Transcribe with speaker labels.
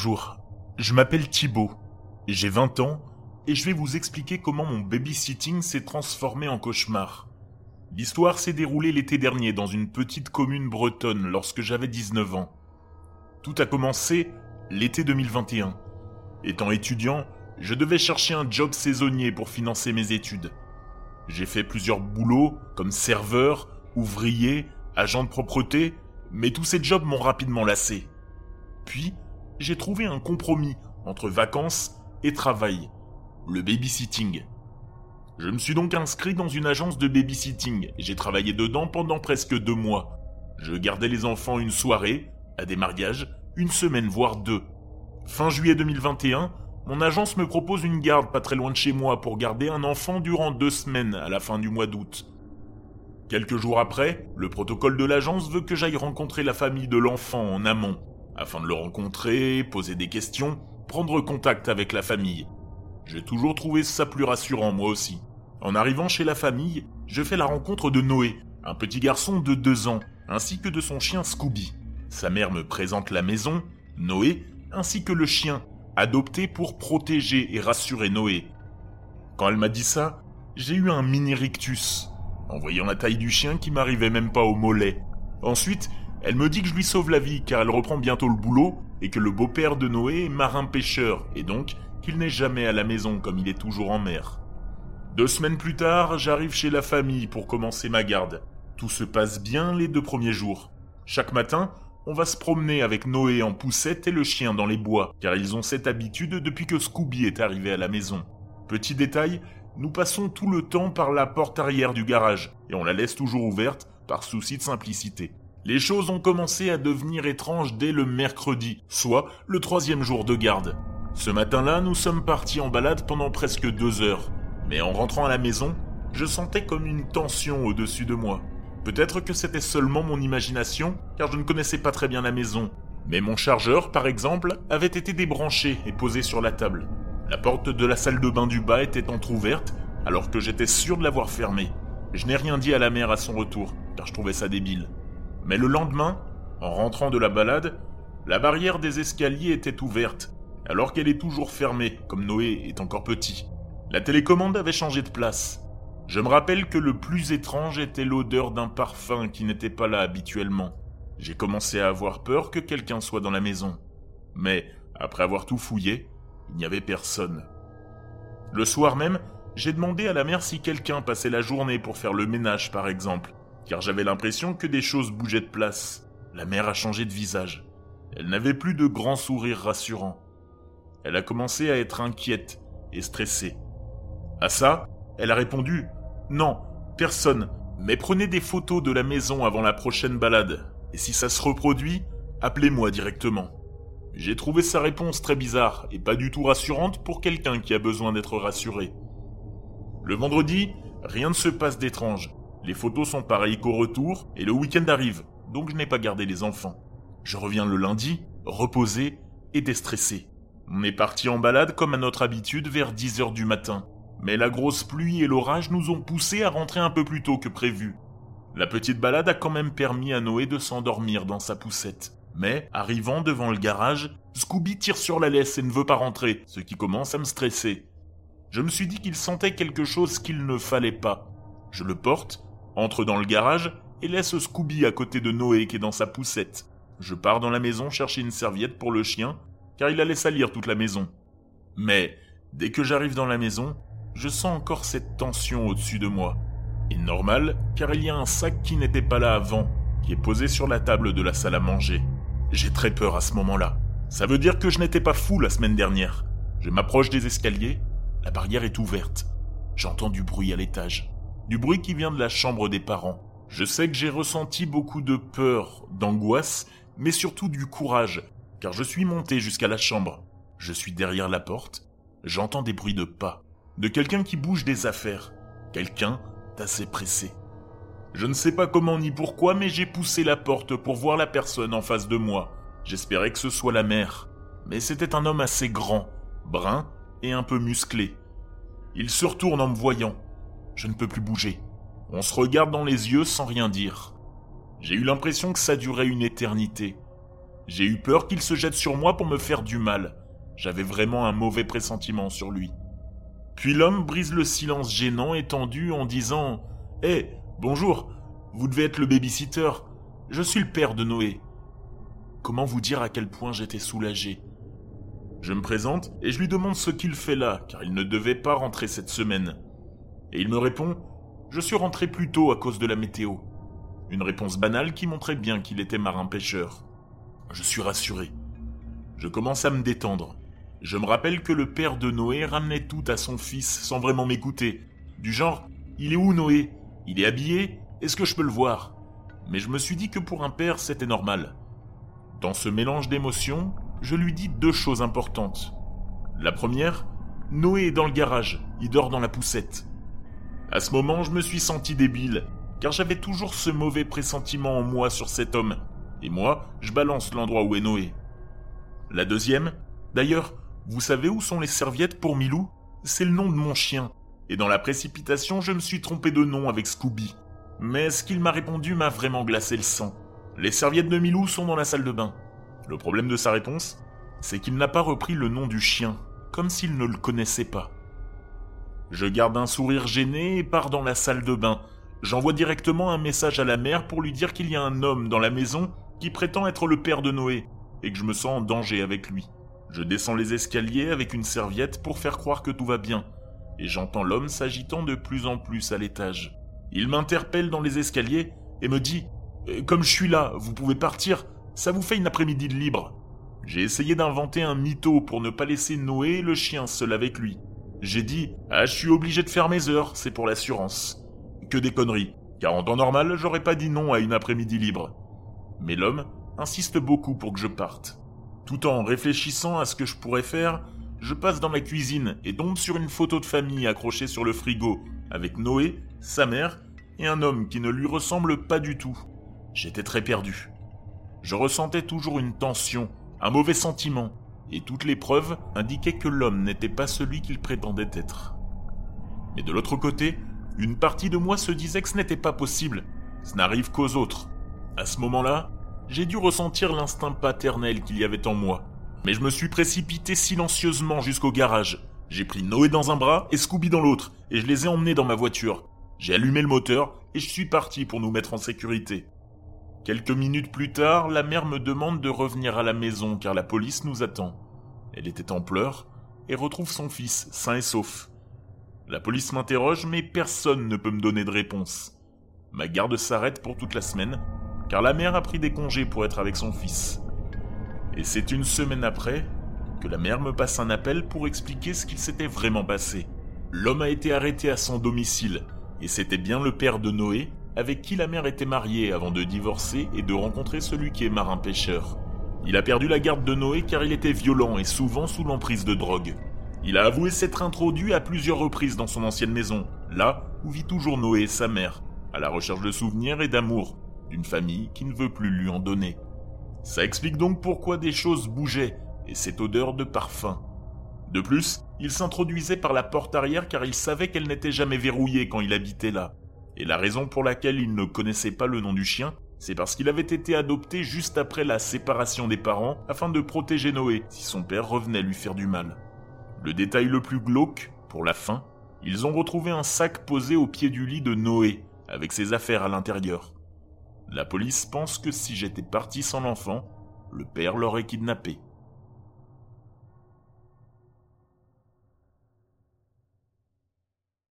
Speaker 1: Bonjour, je m'appelle Thibaut, j'ai 20 ans et je vais vous expliquer comment mon babysitting s'est transformé en cauchemar. L'histoire s'est déroulée l'été dernier dans une petite commune bretonne lorsque j'avais 19 ans. Tout a commencé l'été 2021. Étant étudiant, je devais chercher un job saisonnier pour financer mes études. J'ai fait plusieurs boulots comme serveur, ouvrier, agent de propreté, mais tous ces jobs m'ont rapidement lassé. Puis, j'ai trouvé un compromis entre vacances et travail, le babysitting. Je me suis donc inscrit dans une agence de babysitting et j'ai travaillé dedans pendant presque deux mois. Je gardais les enfants une soirée, à des mariages, une semaine voire deux. Fin juillet 2021, mon agence me propose une garde pas très loin de chez moi pour garder un enfant durant deux semaines à la fin du mois d'août. Quelques jours après, le protocole de l'agence veut que j'aille rencontrer la famille de l'enfant en amont, afin de le rencontrer, poser des questions, prendre contact avec la famille. J'ai toujours trouvé ça plus rassurant moi aussi. En arrivant chez la famille, je fais la rencontre de Noé, un petit garçon de deux ans, ainsi que de son chien Scooby. Sa mère me présente la maison, Noé, ainsi que le chien, adopté pour protéger et rassurer Noé. Quand elle m'a dit ça, j'ai eu un mini rictus, en voyant la taille du chien qui m'arrivait même pas au mollet. Ensuite, elle me dit que je lui sauve la vie car elle reprend bientôt le boulot et que le beau-père de Noé est marin-pêcheur et donc qu'il n'est jamais à la maison comme il est toujours en mer. Deux semaines plus tard, j'arrive chez la famille pour commencer ma garde. Tout se passe bien les deux premiers jours. Chaque matin, on va se promener avec Noé en poussette et le chien dans les bois, car ils ont cette habitude depuis que Scooby est arrivé à la maison. Petit détail, nous passons tout le temps par la porte arrière du garage, et on la laisse toujours ouverte par souci de simplicité. Les choses ont commencé à devenir étranges dès le mercredi, soit le troisième jour de garde. Ce matin-là, nous sommes partis en balade pendant presque deux heures, mais en rentrant à la maison, je sentais comme une tension au-dessus de moi. Peut-être que c'était seulement mon imagination, car je ne connaissais pas très bien la maison. Mais mon chargeur, par exemple, avait été débranché et posé sur la table. La porte de la salle de bain du bas était entr'ouverte, alors que j'étais sûr de l'avoir fermée. Je n'ai rien dit à la mère à son retour, car je trouvais ça débile. Mais le lendemain, en rentrant de la balade, la barrière des escaliers était ouverte, alors qu'elle est toujours fermée, comme Noé est encore petit. La télécommande avait changé de place. Je me rappelle que le plus étrange était l'odeur d'un parfum qui n'était pas là habituellement. J'ai commencé à avoir peur que quelqu'un soit dans la maison. Mais, après avoir tout fouillé, il n'y avait personne. Le soir même, j'ai demandé à la mère si quelqu'un passait la journée pour faire le ménage par exemple, car j'avais l'impression que des choses bougeaient de place. La mère a changé de visage. Elle n'avait plus de grands sourires rassurants. Elle a commencé à être inquiète et stressée. À ça, elle a répondu non, personne. Mais prenez des photos de la maison avant la prochaine balade. Et si ça se reproduit, appelez-moi directement. J'ai trouvé sa réponse très bizarre et pas du tout rassurante pour quelqu'un qui a besoin d'être rassuré. Le vendredi, rien ne se passe d'étrange. Les photos sont pareilles qu'au retour et le week-end arrive, donc je n'ai pas gardé les enfants. Je reviens le lundi, reposé et déstressé. On est parti en balade comme à notre habitude vers 10h du matin. Mais la grosse pluie et l'orage nous ont poussés à rentrer un peu plus tôt que prévu. La petite balade a quand même permis à Noé de s'endormir dans sa poussette. Mais, arrivant devant le garage, Scooby tire sur la laisse et ne veut pas rentrer, ce qui commence à me stresser. Je me suis dit qu'il sentait quelque chose qu'il ne fallait pas. Je le porte, entre dans le garage et laisse Scooby à côté de Noé qui est dans sa poussette. Je pars dans la maison chercher une serviette pour le chien, car il allait salir toute la maison. Mais, dès que j'arrive dans la maison, je sens encore cette tension au-dessus de moi. Et normal, car il y a un sac qui n'était pas là avant, qui est posé sur la table de la salle à manger. J'ai très peur à ce moment-là. Ça veut dire que je n'étais pas fou la semaine dernière. Je m'approche des escaliers, la barrière est ouverte. J'entends du bruit à l'étage. Du bruit qui vient de la chambre des parents. Je sais que j'ai ressenti beaucoup de peur, d'angoisse, mais surtout du courage, car je suis monté jusqu'à la chambre. Je suis derrière la porte, j'entends des bruits de pas de quelqu'un qui bouge des affaires, quelqu'un d'assez pressé. Je ne sais pas comment ni pourquoi, mais j'ai poussé la porte pour voir la personne en face de moi. J'espérais que ce soit la mère, mais c'était un homme assez grand, brun et un peu musclé. Il se retourne en me voyant. Je ne peux plus bouger. On se regarde dans les yeux sans rien dire. J'ai eu l'impression que ça durait une éternité. J'ai eu peur qu'il se jette sur moi pour me faire du mal. J'avais vraiment un mauvais pressentiment sur lui. Puis l'homme brise le silence gênant et tendu en disant Hé, bonjour, vous devez être le babysitter. Je suis le père de Noé. Comment vous dire à quel point j'étais soulagé? Je me présente et je lui demande ce qu'il fait là, car il ne devait pas rentrer cette semaine. Et il me répond Je suis rentré plus tôt à cause de la météo. Une réponse banale qui montrait bien qu'il était marin-pêcheur. Je suis rassuré. Je commence à me détendre. Je me rappelle que le père de Noé ramenait tout à son fils sans vraiment m'écouter. Du genre, il est où Noé? Il est habillé? Est-ce que je peux le voir? Mais je me suis dit que pour un père, c'était normal. Dans ce mélange d'émotions, je lui dis deux choses importantes. La première, Noé est dans le garage, il dort dans la poussette. À ce moment, je me suis senti débile, car j'avais toujours ce mauvais pressentiment en moi sur cet homme, et moi, je balance l'endroit où est Noé. La deuxième, d'ailleurs, vous savez où sont les serviettes pour Milou? C'est le nom de mon chien, et dans la précipitation, je me suis trompé de nom avec Scooby. Mais ce qu'il m'a répondu m'a vraiment glacé le sang. Les serviettes de Milou sont dans la salle de bain. Le problème de sa réponse, c'est qu'il n'a pas repris le nom du chien, comme s'il ne le connaissait pas. Je garde un sourire gêné et pars dans la salle de bain. J'envoie directement un message à la mère pour lui dire qu'il y a un homme dans la maison qui prétend être le père de Noé, et que je me sens en danger avec lui. Je descends les escaliers avec une serviette pour faire croire que tout va bien, et j'entends l'homme s'agitant de plus en plus à l'étage. Il m'interpelle dans les escaliers et me dit euh, comme je suis là, vous pouvez partir, ça vous fait une après-midi de libre. J'ai essayé d'inventer un mytho pour ne pas laisser Noé le chien seul avec lui. J'ai dit Ah, je suis obligé de faire mes heures, c'est pour l'assurance. Que des conneries, car en temps normal, j'aurais pas dit non à une après-midi libre. Mais l'homme insiste beaucoup pour que je parte. Tout en réfléchissant à ce que je pourrais faire, je passe dans la cuisine et tombe sur une photo de famille accrochée sur le frigo, avec Noé, sa mère et un homme qui ne lui ressemble pas du tout. J'étais très perdu. Je ressentais toujours une tension, un mauvais sentiment, et toutes les preuves indiquaient que l'homme n'était pas celui qu'il prétendait être. Mais de l'autre côté, une partie de moi se disait que ce n'était pas possible, ce n'arrive qu'aux autres. À ce moment-là, j'ai dû ressentir l'instinct paternel qu'il y avait en moi. Mais je me suis précipité silencieusement jusqu'au garage. J'ai pris Noé dans un bras et Scooby dans l'autre, et je les ai emmenés dans ma voiture. J'ai allumé le moteur et je suis parti pour nous mettre en sécurité. Quelques minutes plus tard, la mère me demande de revenir à la maison car la police nous attend. Elle était en pleurs et retrouve son fils sain et sauf. La police m'interroge mais personne ne peut me donner de réponse. Ma garde s'arrête pour toute la semaine car la mère a pris des congés pour être avec son fils. Et c'est une semaine après que la mère me passe un appel pour expliquer ce qu'il s'était vraiment passé. L'homme a été arrêté à son domicile et c'était bien le père de Noé avec qui la mère était mariée avant de divorcer et de rencontrer celui qui est marin-pêcheur. Il a perdu la garde de Noé car il était violent et souvent sous l'emprise de drogue. Il a avoué s'être introduit à plusieurs reprises dans son ancienne maison, là où vit toujours Noé et sa mère, à la recherche de souvenirs et d'amour, d'une famille qui ne veut plus lui en donner. Ça explique donc pourquoi des choses bougeaient et cette odeur de parfum. De plus, il s'introduisait par la porte arrière car il savait qu'elle n'était jamais verrouillée quand il habitait là. Et la raison pour laquelle il ne connaissait pas le nom du chien, c'est parce qu'il avait été adopté juste après la séparation des parents afin de protéger Noé si son père revenait lui faire du mal. Le détail le plus glauque, pour la fin, ils ont retrouvé un sac posé au pied du lit de Noé, avec ses affaires à l'intérieur. La police pense que si j'étais parti sans l'enfant, le père l'aurait kidnappé.